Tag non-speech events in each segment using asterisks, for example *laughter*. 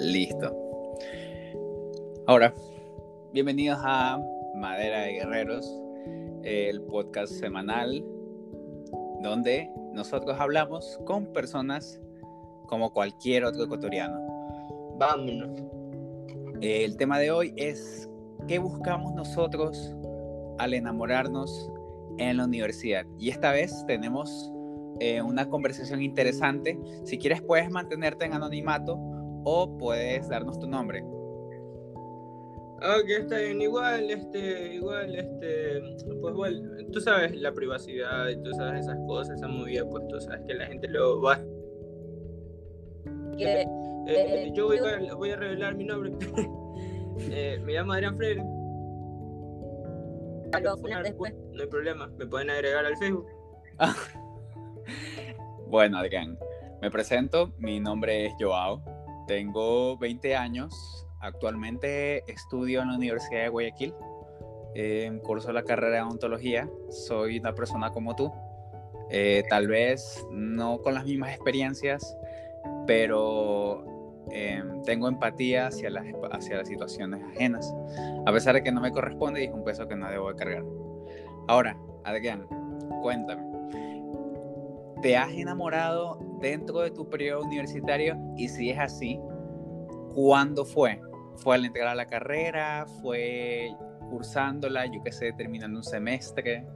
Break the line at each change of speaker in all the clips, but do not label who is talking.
Listo. Ahora, bienvenidos a Madera de Guerreros, el podcast semanal donde nosotros hablamos con personas como cualquier otro ecuatoriano.
Vámonos.
El tema de hoy es qué buscamos nosotros al enamorarnos en la universidad. Y esta vez tenemos eh, una conversación interesante. Si quieres puedes mantenerte en anonimato o puedes darnos tu nombre.
Ok, está bien. Igual, este, igual, este, pues bueno, tú sabes la privacidad y tú sabes esas cosas, esa movida, pues tú sabes que la gente lo va. Eh, eh, yo voy a, voy a, revelar mi nombre. *laughs* eh, me llamo Adrián Freire. No hay problema, me pueden agregar al Facebook. *laughs*
bueno, Adrián, me presento. Mi nombre es Joao. Tengo 20 años. Actualmente estudio en la Universidad de Guayaquil. En curso la carrera de odontología. Soy una persona como tú. Eh, tal vez no con las mismas experiencias, pero eh, tengo empatía hacia las, hacia las situaciones ajenas. A pesar de que no me corresponde y es un peso que no debo de cargar. Ahora, Adrián, cuéntame. ¿Te has enamorado dentro de tu periodo universitario? Y si es así, ¿cuándo fue? ¿Fue al entrar a la carrera? ¿Fue cursándola? Yo qué sé, terminando un semestre.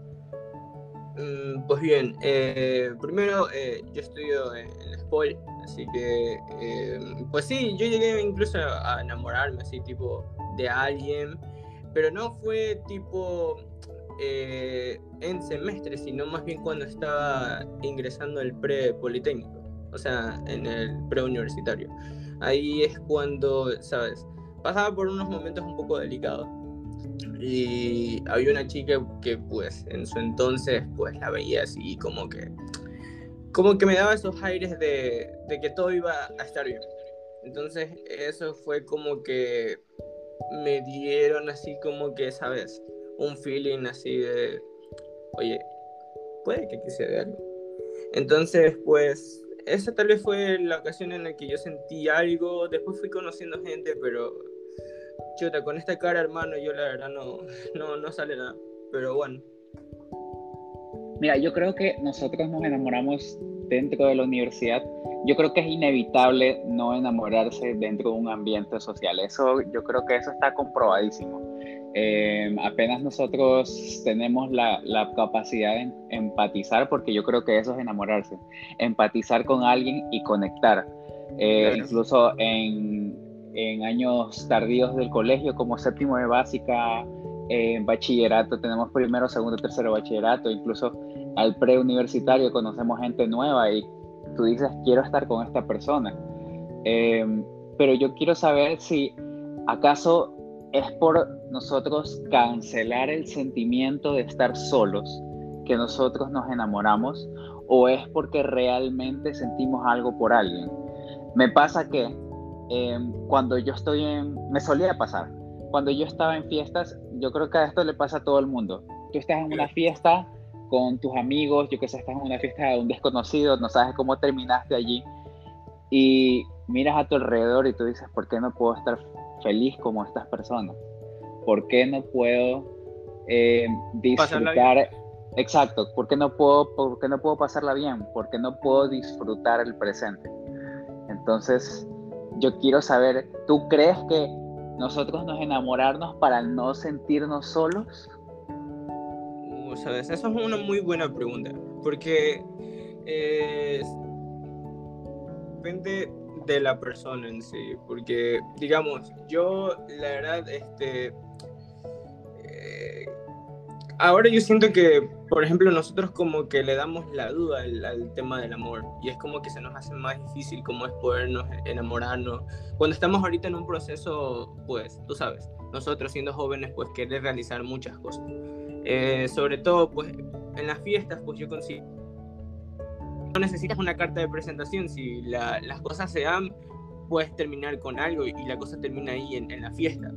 Mm, pues bien, eh, primero eh, yo estudio en, la SPOL, así que, eh, pues sí, yo llegué incluso a enamorarme así tipo de alguien, pero no fue tipo en semestre, sino más bien cuando estaba ingresando al pre-politécnico, o sea, en el pre-universitario ahí es cuando, ¿sabes? Pasaba por unos momentos un poco delicados. Y había una chica que pues en su entonces pues la veía así como que como que me daba esos aires de, de que todo iba a estar bien. Entonces eso fue como que me dieron así como que, ¿sabes? Un feeling así de, oye, puede que quisiera algo. Entonces, pues, esa tal vez fue la ocasión en la que yo sentí algo. Después fui conociendo gente, pero chuta, con esta cara, hermano, yo la verdad no, *laughs* no, no sale nada. Pero bueno.
Mira, yo creo que nosotros nos enamoramos dentro de la universidad. Yo creo que es inevitable no enamorarse dentro de un ambiente social. Eso, yo creo que eso está comprobadísimo. Eh, apenas nosotros tenemos la, la, capacidad de empatizar, porque yo creo que eso es enamorarse, empatizar con alguien y conectar. Eh, incluso en, en, años tardíos del colegio, como séptimo de básica, en bachillerato, tenemos primero, segundo, tercero bachillerato, incluso al preuniversitario conocemos gente nueva y tú dices, quiero estar con esta persona. Eh, pero yo quiero saber si acaso es por nosotros cancelar el sentimiento de estar solos que nosotros nos enamoramos o es porque realmente sentimos algo por alguien. Me pasa que em, cuando yo estoy en, me solía pasar, cuando yo estaba en fiestas, yo creo que a esto le pasa a todo el mundo. Tú estás en una fiesta con tus amigos, yo que sé, estás en una fiesta de un desconocido, no sabes cómo terminaste allí y miras a tu alrededor y tú dices, ¿por qué no puedo estar feliz como estas personas? ¿Por qué no puedo eh, disfrutar? Exacto, ¿por qué, no puedo, ¿por qué no puedo pasarla bien? ¿Por qué no puedo disfrutar el presente? Entonces, yo quiero saber, ¿tú crees que nosotros nos enamorarnos para no sentirnos solos?
Uh, ¿sabes? Esa es una muy buena pregunta, porque eh, depende de la persona en sí, porque digamos, yo la verdad, este, eh, ahora yo siento que, por ejemplo, nosotros como que le damos la duda al, tema del amor y es como que se nos hace más difícil como es podernos enamorarnos. Cuando estamos ahorita en un proceso, pues, tú sabes, nosotros siendo jóvenes, pues querer realizar muchas cosas. Eh, sobre todo, pues, en las fiestas, pues yo consigo no necesitas una carta de presentación. Si las cosas se dan, puedes terminar con algo y, la cosa termina ahí en, la fiesta.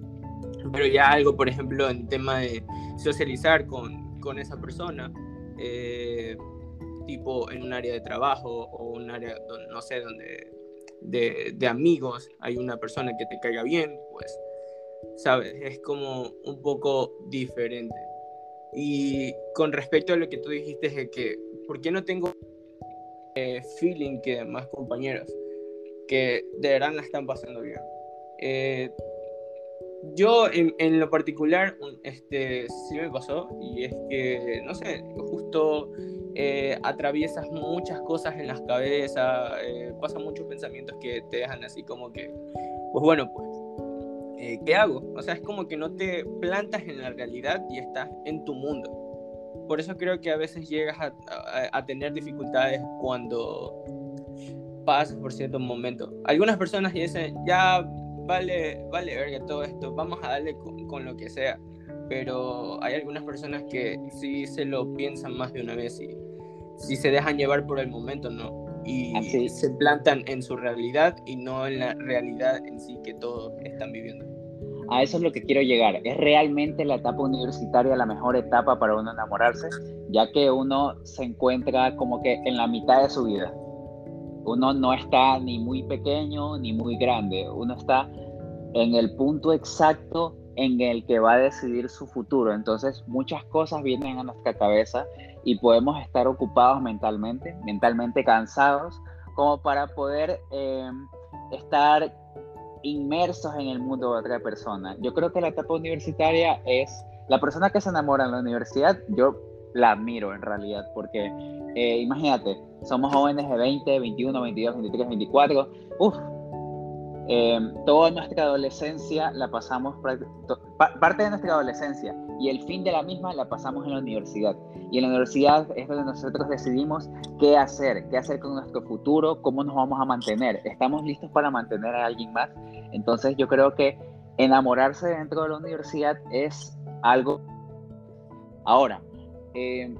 Pero ya algo, por ejemplo, en tema de socializar con, con esa persona, eh, tipo en un área de trabajo o un área, no sé, donde de, de amigos hay una persona que te caiga bien, pues, ¿sabes? Es como un poco diferente. Y con respecto a lo que tú dijiste, de que, ¿por qué no tengo eh, feeling que más compañeros que de verdad la están pasando bien? Eh, yo en, en, lo particular, este, sí me pasó y es que, no sé, justo eh, atraviesas muchas cosas en las cabezas, eh, pasan muchos pensamientos que te dejan así como que, pues bueno, pues, eh, ¿qué hago? O sea, es como que no te plantas en la realidad y estás en tu mundo. Por eso creo que a veces llegas a, a, a tener dificultades cuando pasas por cierto momento. Algunas personas dicen, ya vale, vale verga todo esto, vamos a darle con, con, lo que sea. Pero hay algunas personas que sí se lo piensan más de una vez y sí se dejan llevar por el momento, ¿no? Y se plantan en su realidad y no en la realidad en sí que todos están viviendo.
A eso es lo que quiero llegar. ¿Es realmente la etapa universitaria la mejor etapa para uno enamorarse? Ya que uno se encuentra como que en la mitad de su vida uno no está ni muy pequeño ni muy grande, uno está en el punto exacto en el que va a decidir su futuro. Entonces muchas cosas vienen a nuestra cabeza y podemos estar ocupados mentalmente, mentalmente cansados, como para poder eh, estar inmersos en el mundo de otra persona. Yo creo que la etapa universitaria es la persona que se enamora en la universidad, yo la admiro en realidad, porque eh, imagínate, somos jóvenes de 20, 21, 22, 23, 24. Uf, eh, toda nuestra adolescencia la pasamos, parte de nuestra adolescencia y el fin de la misma la pasamos en la universidad. Y en la universidad es donde nosotros decidimos qué hacer, qué hacer con nuestro futuro, cómo nos vamos a mantener. ¿Estamos listos para mantener a alguien más? Entonces yo creo que enamorarse dentro de la universidad es algo... Ahora, eh,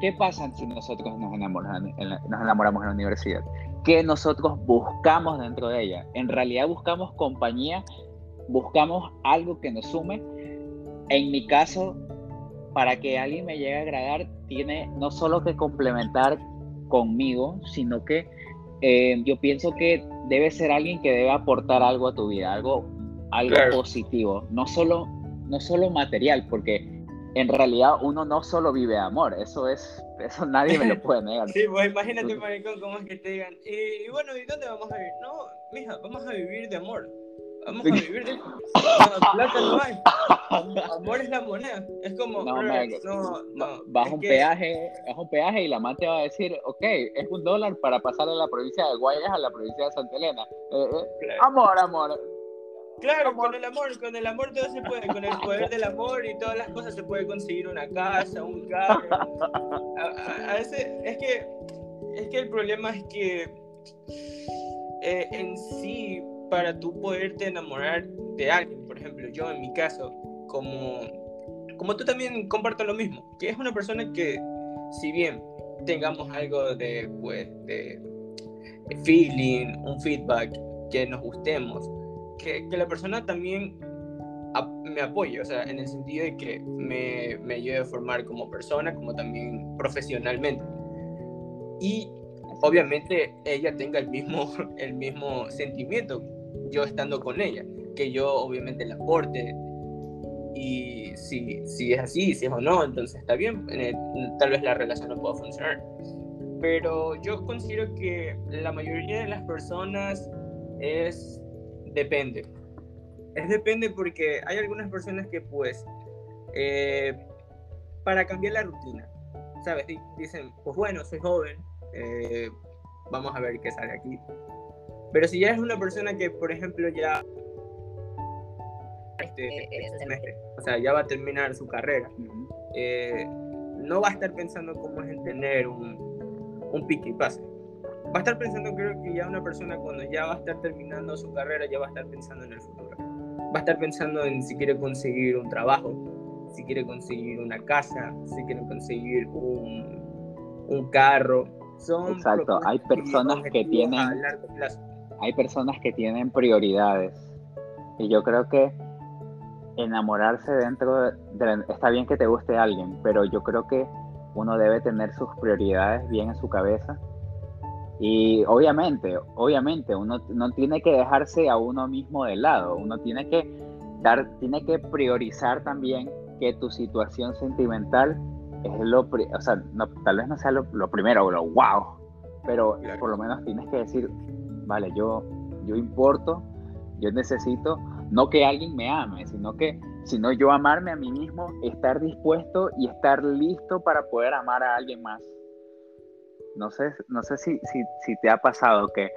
¿Qué pasa si nosotros nos enamoramos nos enamoramos en la universidad? ¿Qué nosotros buscamos dentro de ella? En realidad buscamos compañía, buscamos algo que nos sume. En mi caso, para que alguien me llegue a agradar, tiene no solo que complementar conmigo, sino que eh, yo pienso que debe ser alguien que debe aportar algo a tu vida, algo, algo claro. positivo, no solo, no solo material, porque en realidad uno no solo vive amor, eso es, eso nadie me lo *laughs* puede negar.
sí, pues imagínate, maricón, cómo es que te digan, y, bueno, ¿y dónde vamos a vivir? No, mija, vamos a vivir de amor. Vamos a vivir de plata no hay. Amor es la moneda. Es como,
no,
me,
no, no, Baja un que... peaje, baja un peaje y la man te va a decir, ok, es un dólar para pasar de la provincia de Guayas a la provincia de Santa Elena. Eh, eh, claro. Amor, amor
Claro, con el amor, con el amor todo se puede, con el poder del amor y todas las cosas se puede conseguir una casa, un carro. *laughs* A, a, a veces es que es que el problema es que eh, en sí para tú poderte enamorar de alguien, por ejemplo, yo en mi caso, como como tú también comparto lo mismo, que es una persona que si bien tengamos algo de pues de feeling, un feedback, que nos gustemos, que, la persona también me apoye, o sea, en el sentido de que me, me ayude a formar como persona, como también profesionalmente. Y obviamente ella tenga el mismo, *laughs* el mismo sentimiento, yo estando con ella, que yo obviamente la aporte. Y si, si es así, si es o no, entonces está bien, tal vez la relación no pueda funcionar. Pero yo considero que la mayoría de las personas es depende. Es depende porque hay algunas personas que pues, eh, para cambiar la rutina, ¿sabes? Dicen, pues bueno, soy joven, eh, vamos a ver qué sale aquí. Pero si ya es una persona que, por ejemplo, ya este, este semestre, o sea, ya va a terminar su carrera, eh, no va a estar pensando cómo es en tener un, un pique y pase va a estar pensando, creo que ya una persona cuando ya va a estar terminando su carrera, ya va a estar pensando en el futuro. Va a estar pensando en si quiere conseguir un trabajo, si quiere conseguir una casa, si quiere conseguir un, un carro. Son
Exacto, hay personas que tienen... Hay personas que tienen prioridades. Y yo creo que enamorarse dentro de, de, está bien que te guste alguien, pero yo creo que uno debe tener sus prioridades bien en su cabeza Y obviamente, obviamente, uno no tiene que dejarse a uno mismo de lado, uno tiene que dar, tiene que priorizar también que tu situación sentimental es lo, o sea, tal vez no sea lo, primero o lo wow, pero por lo menos tienes que decir, vale, yo, yo importo, yo necesito, no que alguien me ame, sino que, sino yo amarme a mí mismo, estar dispuesto y estar listo para poder amar a alguien más. No sé, no sé si, si, si te ha pasado que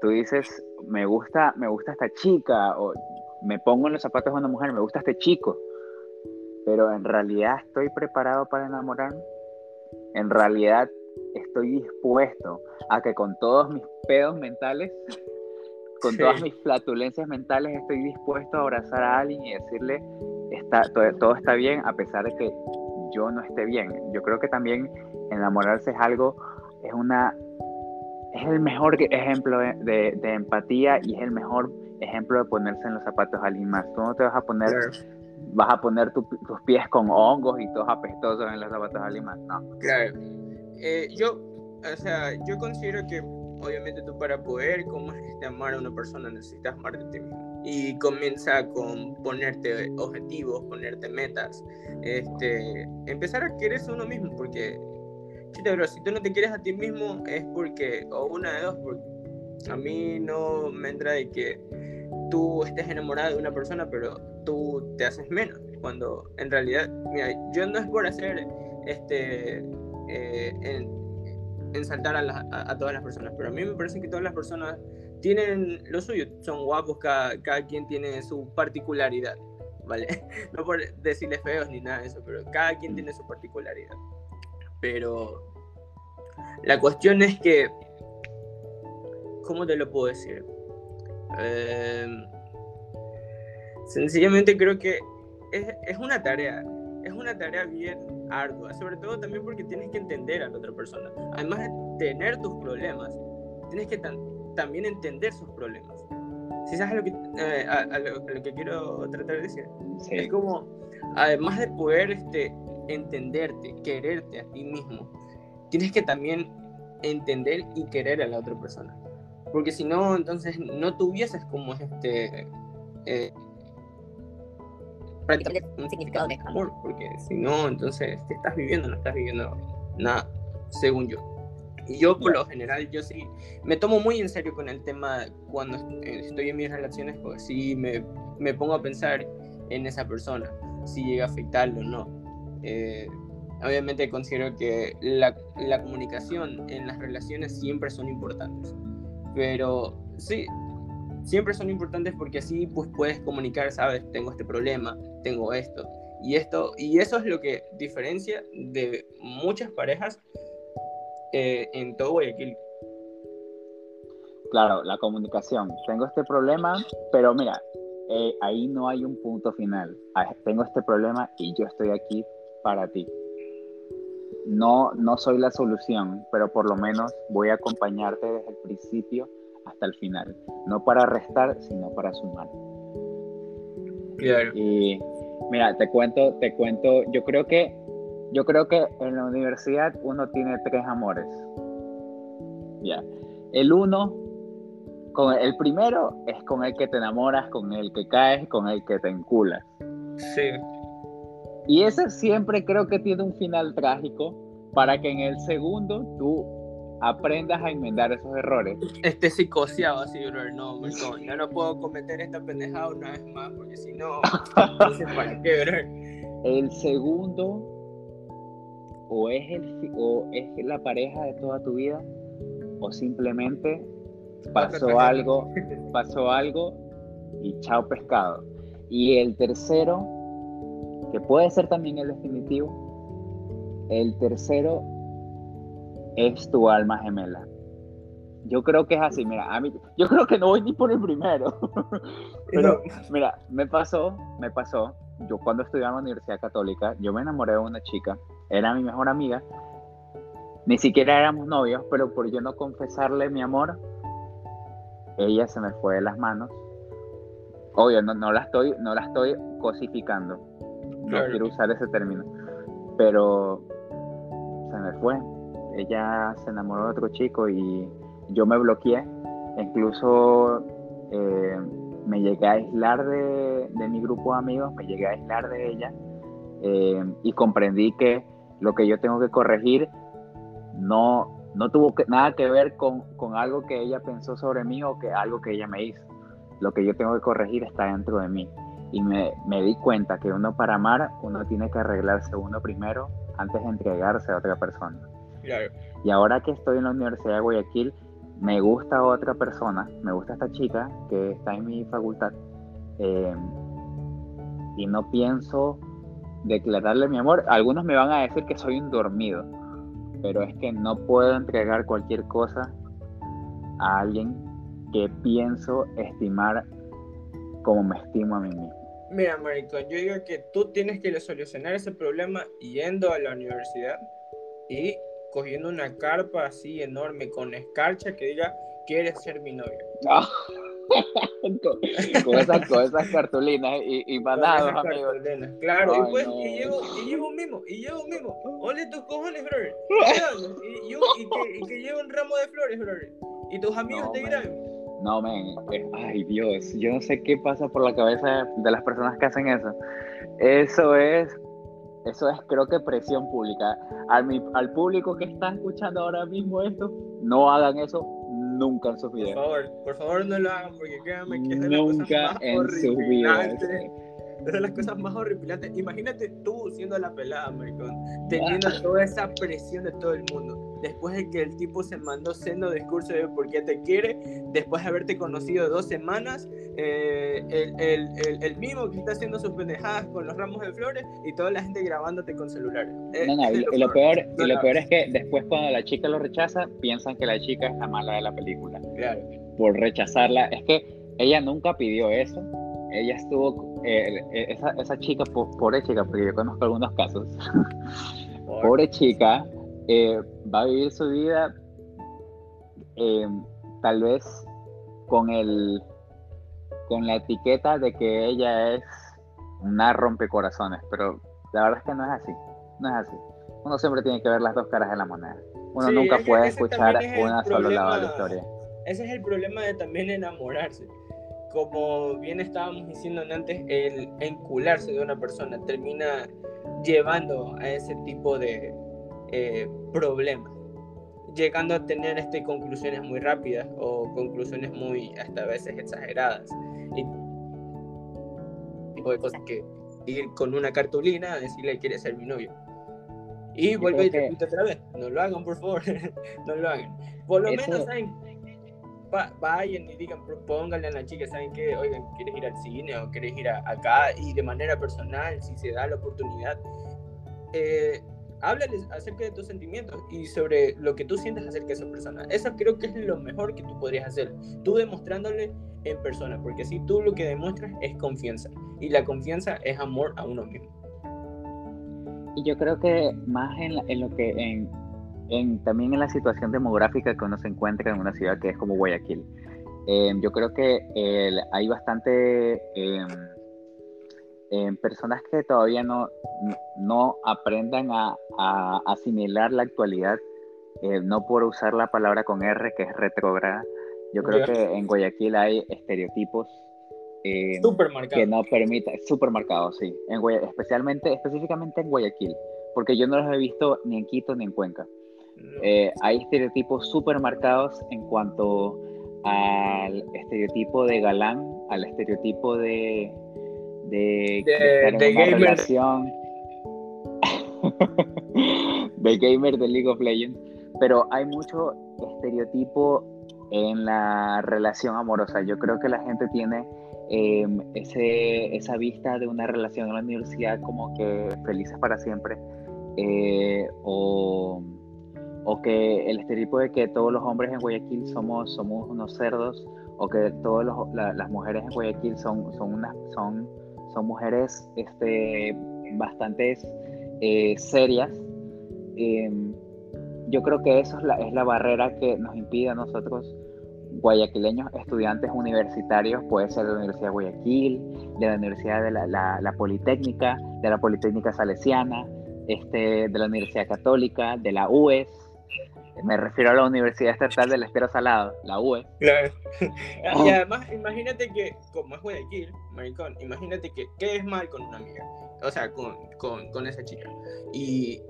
tú dices, me gusta, me gusta esta chica, o me pongo en los zapatos de una mujer, me gusta este chico, pero en realidad estoy preparado para enamorarme. En realidad estoy dispuesto a que con todos mis pedos mentales, *laughs* con todas mis flatulencias mentales, estoy dispuesto a abrazar a alguien y decirle, está, todo, está bien a pesar de que yo no esté bien. Yo creo que también enamorarse es algo, es una, es el mejor ejemplo de, empatía y es el mejor ejemplo de ponerse en los zapatos de alguien más. Tú no te vas a poner vas a poner tus pies con hongos y todos apestosos en las zapatos de Lima. No.
Claro. Eh, yo, o sea, yo considero que obviamente tú para poder como este, amar a una persona necesitas amarte a ti mismo. Y comienza con ponerte objetivos, ponerte metas, este, empezar a quererse uno mismo, porque, pero si tú no te quieres a ti mismo es porque, o una de dos, porque a mí no me entra de que tú estés enamorado de una persona, pero tú te haces menos. Cuando en realidad, mira, yo no es por hacer este eh, en, ensaltar a, a, todas las personas, pero a mí me parece que todas las personas tienen lo suyo, son guapos, cada, cada quien tiene su particularidad, ¿vale? *laughs* No por decirles feos ni nada de eso, pero cada quien tiene su particularidad. Pero la cuestión es que, ¿cómo te lo puedo decir? Eh, Sencillamente creo que es, es, una tarea, es una tarea bien ardua, sobre todo también porque tienes que entender a la otra persona. Además de tener tus problemas, tienes que también entender sus problemas. Si sabes lo que, eh, a, lo, que quiero tratar de decir, es como, además de poder este, entenderte, quererte a ti mismo, tienes que también entender y querer a la otra persona. Porque si no, entonces no tuvieses como este... Eh, un significado de amor, porque si no, entonces te estás viviendo, no estás viviendo nada, según yo. Y yo, por lo general, yo sí me tomo muy en serio con el tema cuando estoy en mis relaciones, porque sí me, me pongo a pensar en esa persona, si llega a afectarlo o no. Eh, obviamente considero que la, comunicación en las relaciones siempre son importantes, pero sí, siempre son importantes porque así pues puedes comunicar, sabes, tengo este problema, tengo esto y esto y eso es lo que diferencia de muchas parejas eh, en todo Guayaquil.
Claro, la comunicación. Tengo este problema, pero mira, eh, ahí no hay un punto final. Ah, tengo este problema y yo estoy aquí para ti. No, no soy la solución, pero por lo menos voy a acompañarte desde el principio hasta el final. No para restar, sino para sumar.
Claro.
Y mira, te cuento, te cuento, yo creo que, yo creo que en la universidad uno tiene tres amores. Ya. El uno, con el primero es con el que te enamoras, con el que caes, con el que te enculas.
Sí.
Y ese siempre creo que tiene un final trágico para que en el segundo tú aprendas a enmendar esos errores.
Este psicoseado así, bro, no, no, ya no puedo cometer esta pendejada una vez más, porque si no, entonces para qué, bro.
El segundo, o es, el, o es la pareja de toda tu vida, o simplemente pasó algo, pasó algo y chao pescado. Y el tercero, que puede ser también el definitivo, el tercero es tu alma gemela. Yo creo que es así, mira, a mí, yo creo que no voy ni por el primero. *laughs* Pero, *laughs* mira, me pasó, me pasó, yo cuando estudiaba en la Universidad Católica, yo me enamoré de una chica, era mi mejor amiga, ni siquiera éramos novios, pero por yo no confesarle mi amor, ella se me fue de las manos. Obvio, no, no la estoy, no la estoy cosificando, no quiero usar ese término, pero se me fue. Ella se enamoró de otro chico y yo me bloqueé, incluso eh, me llegué a aislar de, mi grupo de amigos, me llegué a aislar de ella. Eh, y comprendí que lo que yo tengo que corregir no, no tuvo nada que ver con, con, algo que ella pensó sobre mí o que algo que ella me hizo. Lo que yo tengo que corregir está dentro de mí. Y me, me di cuenta que uno para amar, uno tiene que arreglarse uno primero antes de entregarse a otra persona. Y ahora que estoy en la Universidad de Guayaquil, me gusta otra persona, me gusta esta chica que está en mi facultad. Eh, y no pienso declararle mi amor. Algunos me van a decir que soy un dormido, pero es que no puedo entregar cualquier cosa a alguien que pienso estimar como me estimo a mí mismo.
Mira, Maricón, yo digo que tú tienes que solucionar ese problema yendo a la universidad y cogiendo una carpa así enorme con escarcha que diga, ¿quieres ser mi novia?
Ah, *laughs* con, esas, con, esas, cartulinas y, y manados, amigos.
Claro, y pues, y, llevo, y llevo un mimo, y llevo un mimo. Ole tus cojones, brother. *laughs* Y, que, y que llevo un ramo de flores, brother. Y tus amigos te dirán.
No, men, ay Dios, yo no sé qué pasa por la cabeza de las personas que hacen eso. Eso es eso es creo que presión pública. Al, al público que está escuchando ahora mismo esto, no hagan eso nunca en sus vidas.
Por favor, por favor no lo hagan porque créanme que es de
nunca
las cosas más
en sus vidas.
Es de las cosas más horripilantes. Imagínate tú siendo la pelada, maricón, teniendo toda esa presión de todo el mundo después de que el tipo se mandó sendo discurso de por qué te quiere, después de haberte conocido dos semanas, eh, el, el, el, mismo que está haciendo sus pendejadas con los ramos de flores y toda la gente grabándote con celulares.
no, no, y, lo, peor, y lo peor es que después cuando la chica lo rechaza, piensan que la chica es la mala de la película.
Claro.
Por rechazarla. Es que ella nunca pidió eso. Ella estuvo, eh, eh, esa, esa chica, pobre chica, porque yo conozco algunos casos. *laughs* pobre chica, eh, va a vivir su vida eh, tal vez con el con la etiqueta de que ella es una rompecorazones, pero la verdad es que no es así, no es así. Uno siempre tiene que ver las dos caras de la moneda. Uno nunca puede escuchar una sola lado de la historia.
Ese es el problema de también enamorarse. Como bien estábamos diciendo antes, el encularse de una persona termina llevando a ese tipo de, eh, problemas, llegando a tener este, conclusiones muy rápidas o conclusiones muy hasta a veces exageradas. Y tipo de cosas que ir con una cartulina a decirle quiere ser mi novio. Y vuelve y repite otra vez, no lo hagan por favor, *laughs* no lo hagan. Por lo menos saben, vayan y digan, propónganle a la chica, saben que, oigan, quieres ir al cine o quieres ir a, acá y de manera personal, si se da la oportunidad, eh, háblales acerca de tus sentimientos y sobre lo que tú sientes acerca de esa persona. Eso creo que es lo mejor que tú podrías hacer, tú demostrándole en persona, porque si tú lo que demuestras es confianza y la confianza es amor a uno mismo.
Y yo creo que más en, en lo que en, en, también en la situación demográfica que uno se encuentra en una ciudad que es como Guayaquil. Eh, yo creo que hay bastante eh, personas que todavía no, no aprendan a, asimilar la actualidad, eh, no por usar la palabra con R, que es retrógrada. Yo creo que en Guayaquil hay estereotipos
eh,
que no permitan, supermercados, sí, en especialmente, específicamente en Guayaquil, porque yo no los he visto ni en Quito ni en Cuenca. Eh, hay estereotipos supermercados en cuanto al estereotipo de galán, al estereotipo de, de, de, gamer. relación *laughs* de gamer de League of Legends, pero hay mucho estereotipo en la relación amorosa. Yo creo que la gente tiene em, ese, esa vista de una relación en la universidad como que felices para siempre, eh, o, o, que el estereotipo de que todos los hombres en Guayaquil somos, somos unos cerdos, o que todas las mujeres en Guayaquil son, son, unas, son son mujeres este, bastante eh, serias. Em, yo creo que eso es la, es la barrera que nos impide a nosotros, guayaquileños, estudiantes universitarios, puede ser de la Universidad de Guayaquil, de la Universidad de la, la, Politécnica, de la Politécnica Salesiana, este, de la Universidad Católica, de la UES, Me refiero a la Universidad Estatal del Estero Salado, la UE.
Claro. *laughs* Y además, imagínate que, como es Guayaquil, maricón, imagínate que qué es mal con una amiga, o sea, con, con, con esa chica. Y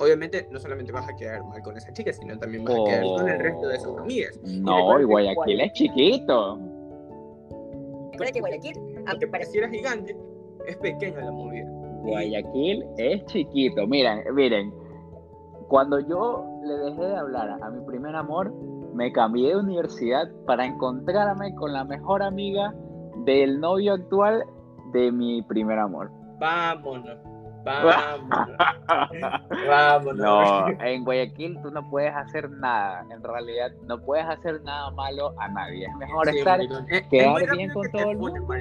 obviamente no solamente vas a quedar mal con esa chica, sino también vas a quedar con el resto de sus
Oh.
amigas.
No, y Guayaquil es chiquito.
Recuerda que Guayaquil, aunque pareciera gigante, es pequeño la movida.
Guayaquil es chiquito. Miren, miren. Cuando yo le dejé de hablar a mi primer amor, me cambié de universidad para encontrarme con la mejor amiga del novio actual de mi primer amor.
Vámonos, vámonos, *laughs* vámonos.
No, en Guayaquil tú no puedes hacer nada. En realidad, no puedes hacer nada malo a nadie. Es mejor
Sí,
estar.
Es-
quedar bien con
que
todo el mundo.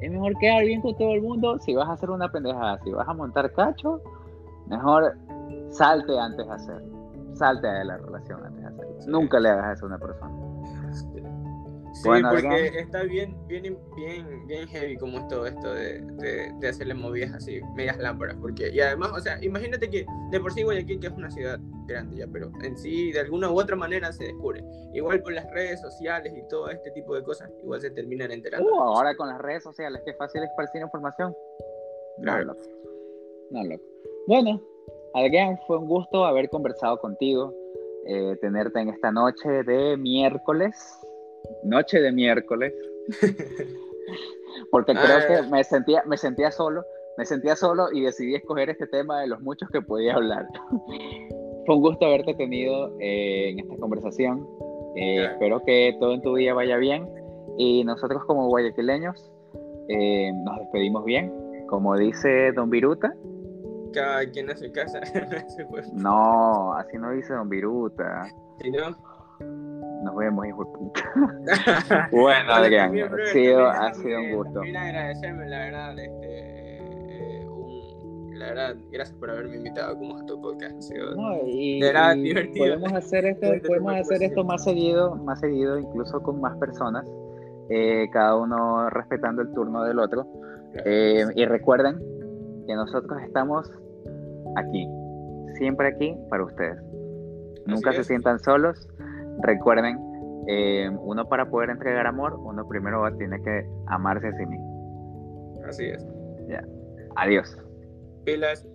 es mejor quedar bien con todo el mundo. Si vas a hacer una pendejada, si vas a montar cacho, mejor salte antes de hacer. Salte de la relación antes de hacerlo.
Sí.
Nunca le hagas eso a una persona.
Sí,
Bueno,
porque está bien, bien, bien, bien heavy como es todo esto de, de, de hacerle movidas así, medias lámparas, porque, y además, o sea, imagínate que de por sí Guayaquil, que es una ciudad grande ya, pero en sí, de alguna u otra manera se descubre. Igual por las redes sociales y todo este tipo de cosas, igual se terminan enterando.
Uh, ahora con las redes sociales, qué fácil esparcir información. No,
Claro.
loco. No, loco. Bueno, Adrián, fue un gusto haber conversado contigo, eh, tenerte en esta noche de miércoles. Noche de miércoles. *laughs* Porque creo
Ah.
que me sentía, me sentía solo, me sentía solo y decidí escoger este tema de los muchos que podía hablar. *laughs* Fue un gusto haberte tenido eh, en esta conversación. Eh. Espero que todo en tu día vaya bien. Y nosotros como guayaquileños eh, nos despedimos bien. Como dice Don Viruta,
Cada quien a su casa. *laughs*
No, así no dice Don Viruta.
Si no,
Nos vemos, hijo de puta. *laughs* Bueno,
Vale,
Adrián,
también,
ha sido,
también
ha sido un gusto.
También agradecerme, la verdad, este, eh, un- la verdad, gracias por haberme invitado como a tu podcast. Ha sido-
No, y,
De verdad,
y
divertido.
podemos hacer esto, podemos hacer esto más seguido, más seguido, incluso con más personas, eh, cada uno respetando el turno del otro. Eh, y recuerden que nosotros estamos aquí, siempre aquí para ustedes. Nunca se sientan solos. Recuerden, eh, uno para poder entregar amor, uno primero tiene que amarse a sí mismo.
Así es.
Adiós.
Pilas.